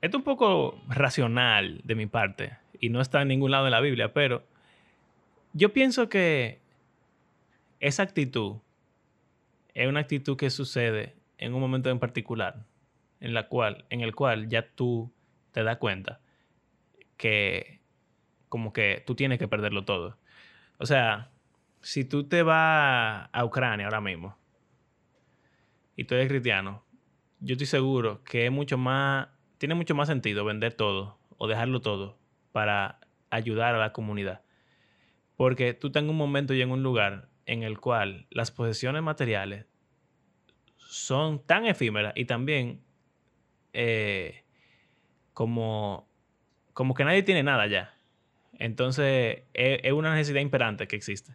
es un poco racional de mi parte y no está en ningún lado de la Biblia, pero yo pienso que esa actitud es una actitud que sucede en un momento en particular, en la cual, en el cual ya tú te das cuenta que como que tú tienes que perderlo todo. O sea, si tú te vas a Ucrania ahora mismo y tú eres cristiano, yo estoy seguro que mucho más, tiene mucho más sentido vender todo o dejarlo todo para ayudar a la comunidad. Porque tú estás en un momento y en un lugar en el cual las posesiones materiales son tan efímeras y también eh, como, como que nadie tiene nada ya. Entonces es, es una necesidad imperante que existe.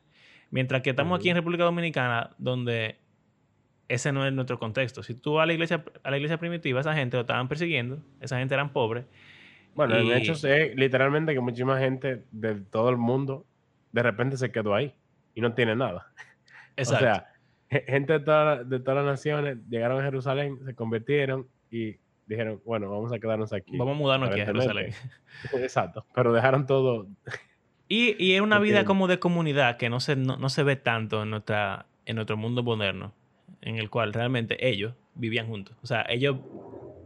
Mientras que estamos aquí en República Dominicana, donde ese no es nuestro contexto. Si tú vas a la iglesia, a la iglesia primitiva, esa gente lo estaban persiguiendo, esa gente eran pobres. Bueno, y- en hecho es literalmente que muchísima gente de todo el mundo de repente se quedó ahí y no tiene nada. Exacto. [laughs] O sea, ge- gente de, toda- de todas las naciones llegaron a Jerusalén, se convirtieron y dijeron, bueno, vamos a quedarnos aquí. Vamos a mudarnos aquí a. Jerusalén. [laughs] Exacto, pero dejaron todo. Y, y es una vida como de comunidad que no se, no, no se ve tanto en, nuestra, en nuestro mundo moderno, en el cual realmente ellos vivían juntos. O sea, ellos,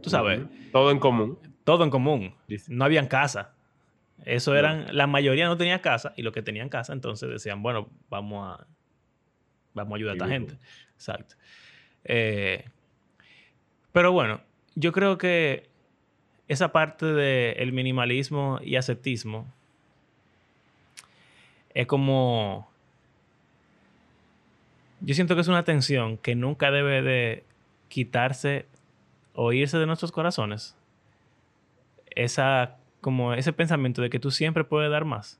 tú sabes. Todo en común. todo en común. No habían casa. Eso No. eran, la mayoría no tenía casa y los que tenían casa entonces decían, bueno, vamos a, vamos a ayudar a esta gente. Exacto. Eh, pero bueno, yo creo que esa parte del minimalismo y ascetismo es como... Yo siento que es una tensión que nunca debe de quitarse o irse de nuestros corazones. Esa, como ese pensamiento de que tú siempre puedes dar más.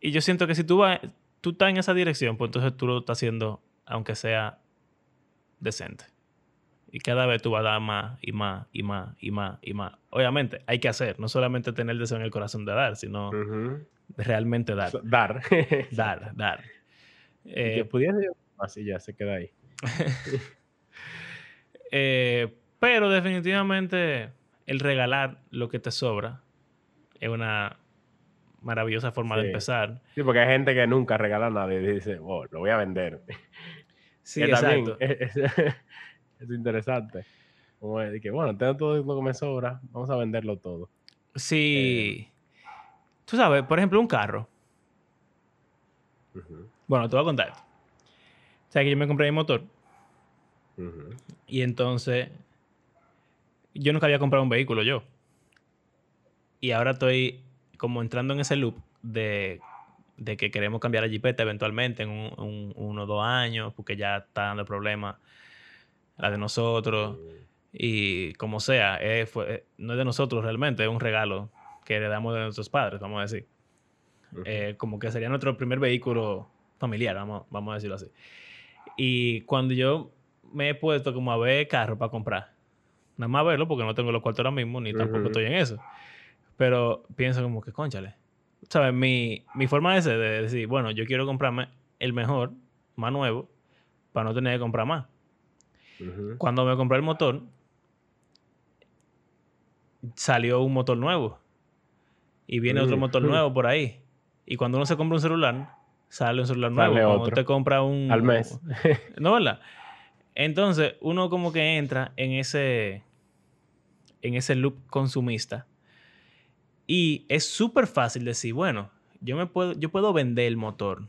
Y yo siento que si tú, vas, tú estás en esa dirección, pues entonces tú lo estás haciendo, aunque sea decente. Y cada vez tú vas a dar más y más y más y más y más. Obviamente, hay que hacer, no solamente tener el deseo en el corazón de dar, sino realmente dar. [laughs] Dar. Dar, dar. Que Eh, pudiese más y ya se queda ahí. [laughs] eh, pero definitivamente el regalar lo que te sobra es una maravillosa forma de empezar. Sí, porque hay gente que nunca regala nada y dice, oh, lo voy a vender. Sí, que exacto. es, es- [laughs] es interesante. Como de que, bueno, tengo todo lo que me sobra, vamos a venderlo todo. Sí. Tú sabes, por ejemplo, un carro. Bueno, te voy a contar. O sea, que yo me compré mi motor y entonces yo nunca había comprado un vehículo yo. Y ahora estoy como entrando en ese loop de, de que queremos cambiar la jipeta eventualmente en un, un- uno o dos años porque ya está dando problemas la de nosotros. Y como sea, eh, fue- eh, no es de nosotros realmente, es un regalo que heredamos de nuestros padres, vamos a decir. Eh, como que sería nuestro primer vehículo familiar, vamos, vamos a decirlo así. Y cuando yo me he puesto como a ver carro para comprar, nada más verlo porque no tengo los cuartos ahora mismo, ni tampoco estoy en eso. Pero pienso como que, conchale. ¿Sabes? Mi, mi forma ser, de decir, bueno, yo quiero comprarme el mejor, más nuevo, para no tener que comprar más. Cuando me compré el motor, salió un motor nuevo. Y viene otro Mm. motor [laughs] nuevo por ahí. Y cuando uno se compra un celular, sale un celular Sale nuevo. Cuando otro. usted compra un... Al mes. [laughs] ¿No, verdad? Entonces, uno como que entra en ese... En ese loop consumista. Y es súper fácil decir, bueno, yo, me puedo, yo puedo vender el motor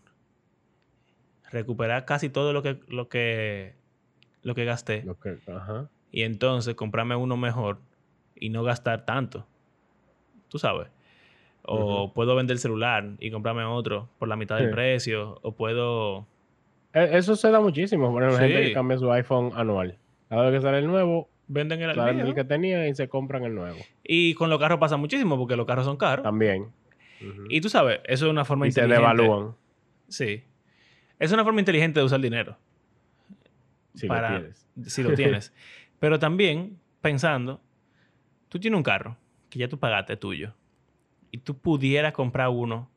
recuperar casi todo lo que, lo que, lo que gasté Lo que- ajá. y entonces comprarme uno mejor y no gastar tanto. Tú sabes. O puedo vender el celular y comprarme otro por la mitad del precio. O puedo... E- Eso se da muchísimo. Por ejemplo, gente que cambia su iPhone anual. Cada vez que sale el nuevo, Venden el sale el que tenía y se compran el nuevo. Y con los carros pasa muchísimo porque los carros son caros. También. Y tú sabes, eso es una forma Y inteligente. devalúan. Sí. Es una forma inteligente de usar dinero. Si para- lo tienes. si lo tienes. [laughs] Pero también pensando, tú tienes un carro que ya tú pagaste tuyo y tú pudieras comprar uno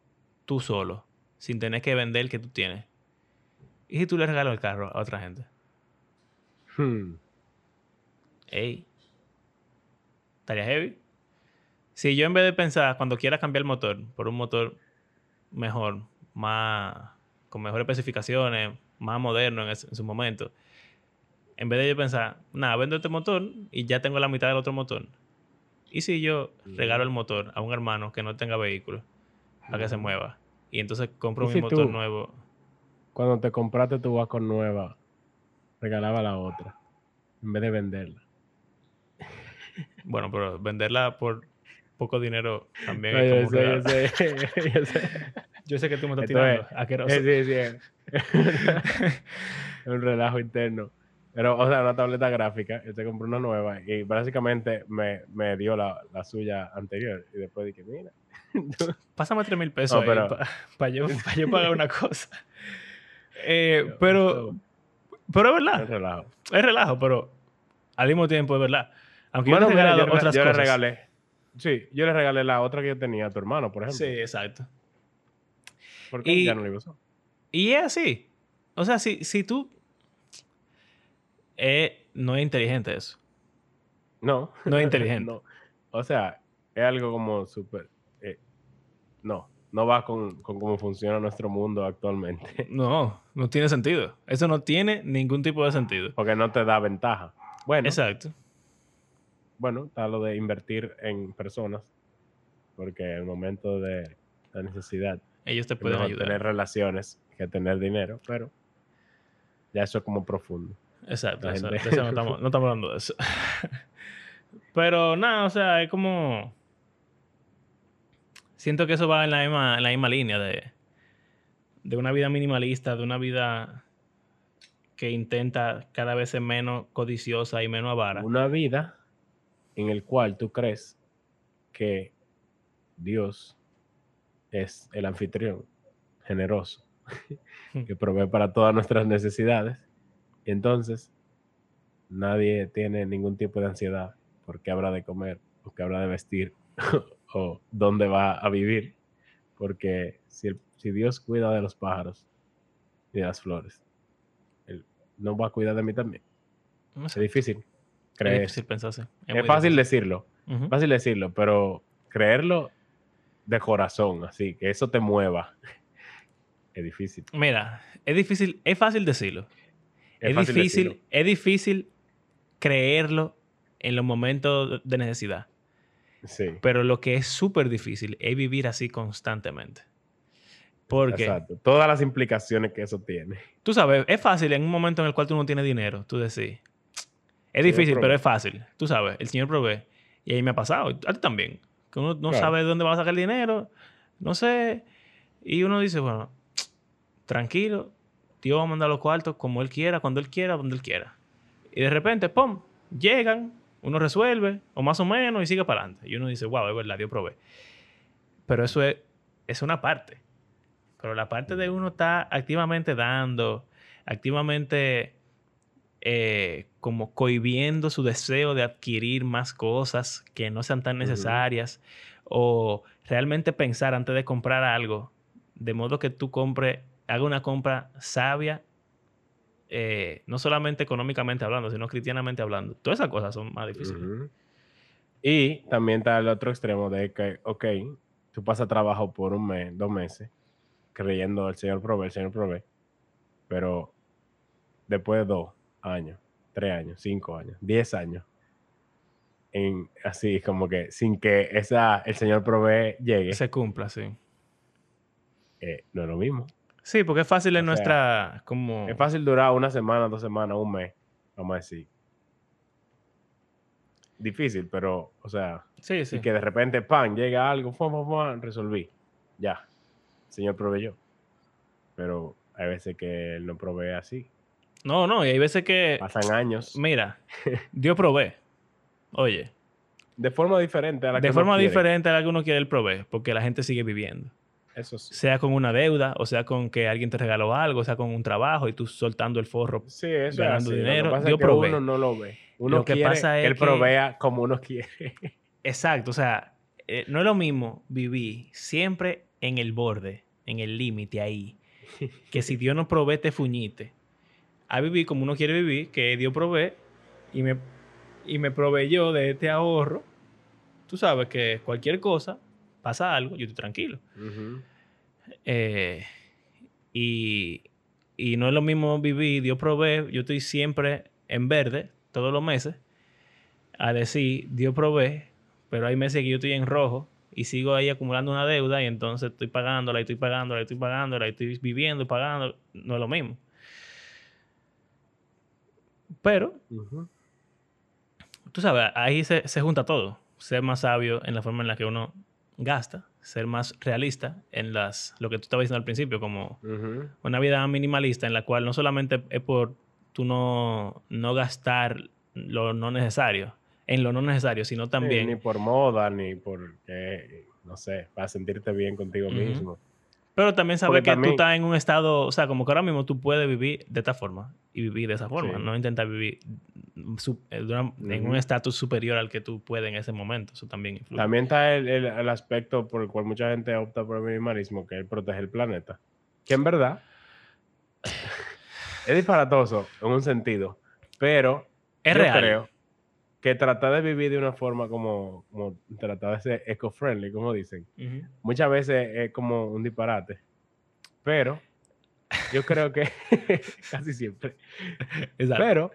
tú solo sin tener que vender el que tú tienes. ¿Y si tú le regalas el carro a otra gente? Hmm. Ey. ¿Estaría heavy? Si yo en vez de pensar cuando quiera cambiar el motor por un motor mejor, más con mejores especificaciones, más moderno en, ese- en su momento, en vez de yo pensar, nada, vendo este motor y ya tengo la mitad del otro motor. ¿Y si yo regalo el motor a un hermano que no tenga vehículo para que se mueva? Y entonces compro ¿Y mi si motor tú- nuevo. Cuando te compraste tu vaca nueva, regalaba la otra. En vez de venderla. Bueno, pero venderla por poco dinero también No, es como yo sé, regalo. yo sé, yo sé. Yo sé que tú me estás tirando. es- sí, sí. es un relajo interno. Pero, o sea, una tableta gráfica. Yo te compré una nueva y básicamente me, me dio la, la suya anterior. Y después dije, mira. Pásame 3 mil pesos No, para yo, pa' yo pagar una cosa. Eh, pero, pero es Es verdad. relajo. Es relajo, pero al mismo tiempo es verdad. Aunque Bueno, yo mira, yo, le- otras yo le regalé. Sí, yo le regalé la otra que yo tenía a tu hermano, por Sí, ejemplo. exacto. Porque Y- ya no le usó. Y es así. O sea, si, si tú... Eh, no es inteligente eso. No. No es [laughs] inteligente. No. O sea, es algo como súper. eh, no, no va con, con cómo funciona nuestro mundo actualmente. No, no tiene sentido. Eso no tiene ningún tipo de sentido. Porque no te da ventaja. Bueno, Exacto. bueno, está lo de invertir en personas. Porque en el momento de la necesidad Ellos te pueden ayudar. tener relaciones que tener dinero, pero ya eso es como profundo. Exacto, exacto. gente- no, estamos, [laughs] no estamos hablando de eso. [laughs] Pero nada, o sea, es como. Siento que eso va en la misma, en la misma línea de, de una vida minimalista, de una vida que intenta cada vez ser menos codiciosa y menos avara. Una vida en el cual tú crees que Dios es el anfitrión generoso [laughs] que provee para todas nuestras necesidades. Y entonces nadie tiene ningún tipo de ansiedad por qué habrá de comer o qué habrá de vestir [laughs] o dónde va a vivir. Porque si, el- si Dios cuida de los pájaros y de las flores, Él no va a cuidar de mí también. No Es difícil es creer. difícil pensarse. Es, muy fácil difícil. decirlo, fácil decirlo, pero creerlo de corazón, así, que eso te mueva, [laughs] es difícil. Mira, es difícil, es fácil decirlo. Es, fácil difícil, decirlo. es difícil creerlo en los momentos de necesidad. Sí. Pero lo que es súper difícil es vivir así constantemente. Porque, Exacto. Todas las implicaciones que eso tiene. tú sabes, es fácil en un momento en el cual tú no tienes dinero, tú decís. Es difícil, pero es fácil. Tú sabes, el Señor provee. Y ahí me ha pasado. A ti también. Que uno no Claro. sabe de dónde va a sacar el dinero. No sé. Y uno dice, bueno, tranquilo. Dios va a mandar los cuartos como Él quiera, cuando Él quiera, donde Él quiera. Y de repente, ¡pum! Llegan, uno resuelve, o más o menos, y sigue para adelante. Y uno dice, wow, es verdad, Dios provee. Pero eso es, es una parte. Pero la parte de uno está activamente dando, activamente eh, como cohibiendo su deseo de adquirir más cosas que no sean tan necesarias o realmente pensar antes de comprar algo, de modo que tú compre, haga una compra sabia, eh, no solamente económicamente hablando, sino cristianamente hablando. Todas esas cosas son más difíciles. Y también está el otro extremo de que, ok, tú pasas trabajo por un mes, dos meses, creyendo el Señor provee, el Señor provee, pero después de dos años, tres años, cinco años, diez años, en, así como que sin que esa, el Señor provee llegue, Se cumpla, sí. eh, no es lo mismo. Sí, porque es fácil en O sea, nuestra. como. Es fácil durar una semana, dos semanas, un mes, vamos a decir. Difícil, pero, o sea, Sí, sí. y que de repente, pan, llega algo, fum, fum, fum, resolví. Ya. Señor proveyó. Pero hay veces que Él no provee así. No, no, y hay veces que. Pasan años. Mira, Dios provee. Oye, De forma diferente a la que de uno forma quiere. diferente a la que uno quiere, él provee, porque la gente sigue viviendo. Eso sí. Sea con una deuda, o sea con que alguien te regaló algo, o sea con un trabajo y tú soltando el forro. Sí, eso ganando es dinero, Lo que pasa Dios es que provee. uno no lo ve. Uno Lo que quiere pasa que es Él que- provea como uno quiere. Exacto, o sea, eh, no es lo mismo vivir siempre en el borde, en el límite ahí, [laughs] que si Dios no provee te fuñite. A vivir como uno quiere vivir, que Dios provee y me, y me proveyó de este ahorro. Tú sabes que cualquier cosa, pasa algo, yo estoy tranquilo. Eh, y, y no es lo mismo vivir, Dios provee, yo estoy siempre en verde todos los meses, a decir, Dios provee, pero hay meses que yo estoy en rojo y sigo ahí acumulando una deuda y entonces estoy pagándola y estoy pagándola y estoy pagándola y estoy viviendo y pagando, no es lo mismo. Pero, tú sabes, ahí se, se junta todo. Ser más sabio en la forma en la que uno gasta, ser más realista en las, lo que tú estabas diciendo al principio, como una vida minimalista en la cual no solamente es por tú no, no gastar lo no necesario, en lo no necesario, sino Sí, también... ni por moda, ni por, no sé, para sentirte bien contigo Ujú. mismo. Pero también saber que también- tú estás en un estado, o sea, como que ahora mismo tú puedes vivir de esta forma y vivir de esa forma, Sí. no intentar vivir eh, en un estatus superior al que tú puedes en ese momento. Eso también influye. También está el, el- el aspecto por el cual mucha gente opta por el minimalismo, que es proteger el planeta. Que en verdad [laughs] es disparatoso en un sentido, pero es yo real. creo que tratar de vivir de una forma como, como tratar de ser eco-friendly, como dicen, muchas veces es como un disparate. Pero yo creo que [laughs] casi siempre. Exacto. Pero,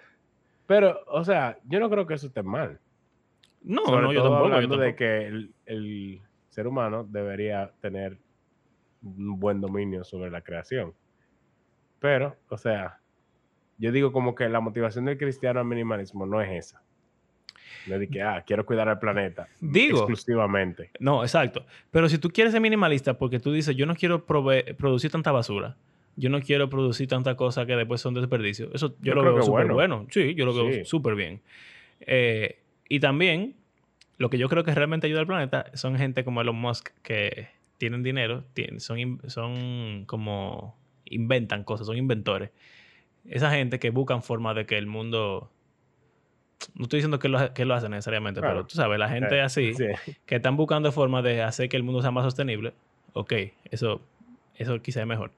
pero, o sea, yo no creo que eso esté mal. no, Sobre no, yo tampoco. yo hablando de tampoco. que el, el ser humano debería tener un buen dominio sobre la creación. Pero, o sea, yo digo como que la motivación del cristiano al minimalismo no es esa. No de que, ah, quiero cuidar al planeta Digo, exclusivamente. No, exacto. Pero si tú quieres ser minimalista porque tú dices, yo no quiero producir tanta basura, yo no quiero producir tanta cosa que después son desperdicios, eso yo, Yo lo veo súper bueno. bueno. Sí, yo lo veo Sí. súper bien. Eh, y también, lo que yo creo que realmente ayuda al planeta son gente como Elon Musk que tienen dinero, tienen- son, son como inventan cosas, son inventores. Esa gente que buscan formas de que el mundo... No estoy diciendo que lo, que lo hacen necesariamente, Claro. pero tú sabes, la gente Eh, así sí. que están buscando formas de hacer que el mundo sea más sostenible, ok, eso, eso quizá es mejor.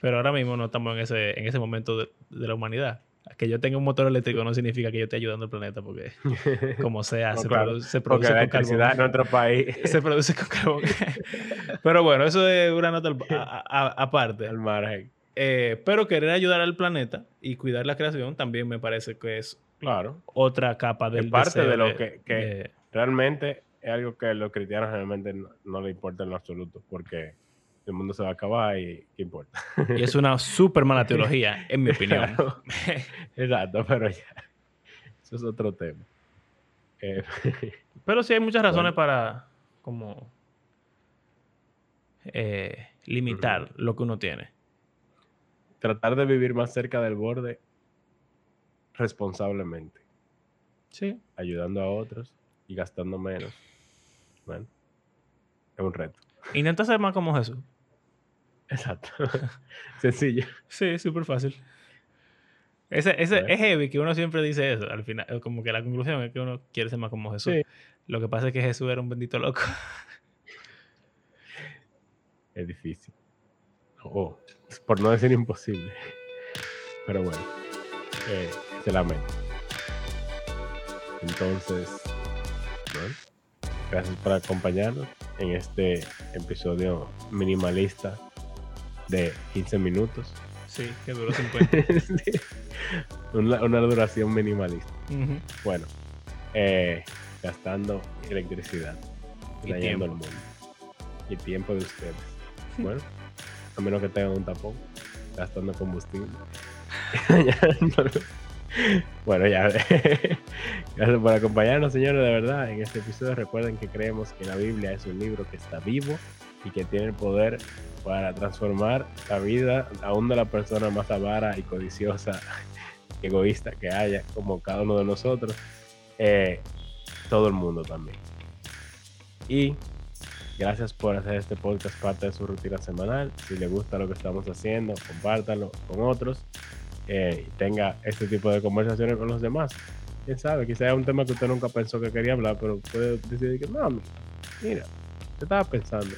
Pero ahora mismo no estamos en ese, en ese momento de, de la humanidad. Que yo tenga un motor eléctrico no significa que yo esté ayudando al planeta, porque [laughs] como sea, No, se, claro, produ- se produce con electricidad en carbón. nuestro país, [laughs] Se produce con carbón. [laughs] Pero bueno, eso es una nota aparte. al margen. Eh, pero querer ayudar al planeta y cuidar la creación también me parece que es Claro. otra capa del parte deseo de lo que- que- de- Realmente es algo que a los cristianos realmente no, no le importa en lo absoluto, porque el mundo se va a acabar y ¿qué importa? y es una súper mala [laughs] teología, en mi opinión. Claro. Exacto, pero ya. Eso es otro tema. Eh, [laughs] Pero sí hay muchas razones Bueno. para como eh, limitar lo que uno tiene. tratar de vivir más cerca del borde responsablemente, Sí. ayudando a otros y gastando menos. Bueno, es un reto. Intenta ser más como Jesús. Exacto. [laughs] Sencillo. Sí, súper fácil. Ese, ese, es heavy que uno siempre dice eso. Al final, como que la conclusión es que uno quiere ser más como Jesús. Sí. Lo que pasa es que Jesús era un bendito loco. Es difícil. Oh, por no decir imposible. Pero bueno, eh, se lamenta. Entonces, bueno, gracias por acompañarnos en este episodio minimalista de 15 minutos. Sí, que duró 50. [laughs] Sí. una, una duración minimalista. Bueno, eh, gastando electricidad, Y dañando el mundo. Y tiempo de ustedes. Bueno, a menos que tengan un tapón. gastando combustible. [laughs] bueno, ya. [laughs] Gracias por acompañarnos, señores, de verdad. En este episodio recuerden que creemos que la Biblia es un libro que está vivo y que tiene el poder para transformar la vida aún de la persona más avara y codiciosa, [laughs] egoísta que haya, como cada uno de nosotros, eh, todo el mundo también. Y gracias por hacer este podcast parte de su rutina semanal. Si le gusta lo que estamos haciendo, compártalo con otros eh, tenga este tipo de conversaciones con los demás. Quién sabe, quizá es un tema que usted nunca pensó que quería hablar, pero puede decidir que, no, mira, te estaba pensando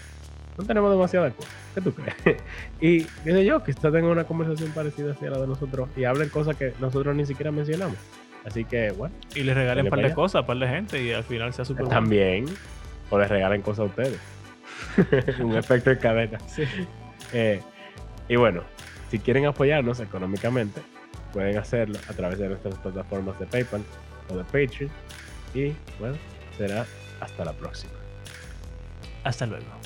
no tenemos demasiadas cosas. ¿Qué tú crees? [laughs] y qué yo, que usted tenga una conversación parecida a la de nosotros y hablen cosas que nosotros ni siquiera mencionamos. Así que, bueno. Y les regalen un par de cosas a par de gente y al final sea súper También. O les regalen cosas a ustedes. [laughs] [laughs] un efecto de cadena. Sí. Eh, y bueno, si quieren apoyarnos económicamente, pueden hacerlo a través de nuestras plataformas de PayPal o de Patreon. Y bueno, será hasta la próxima. Hasta luego.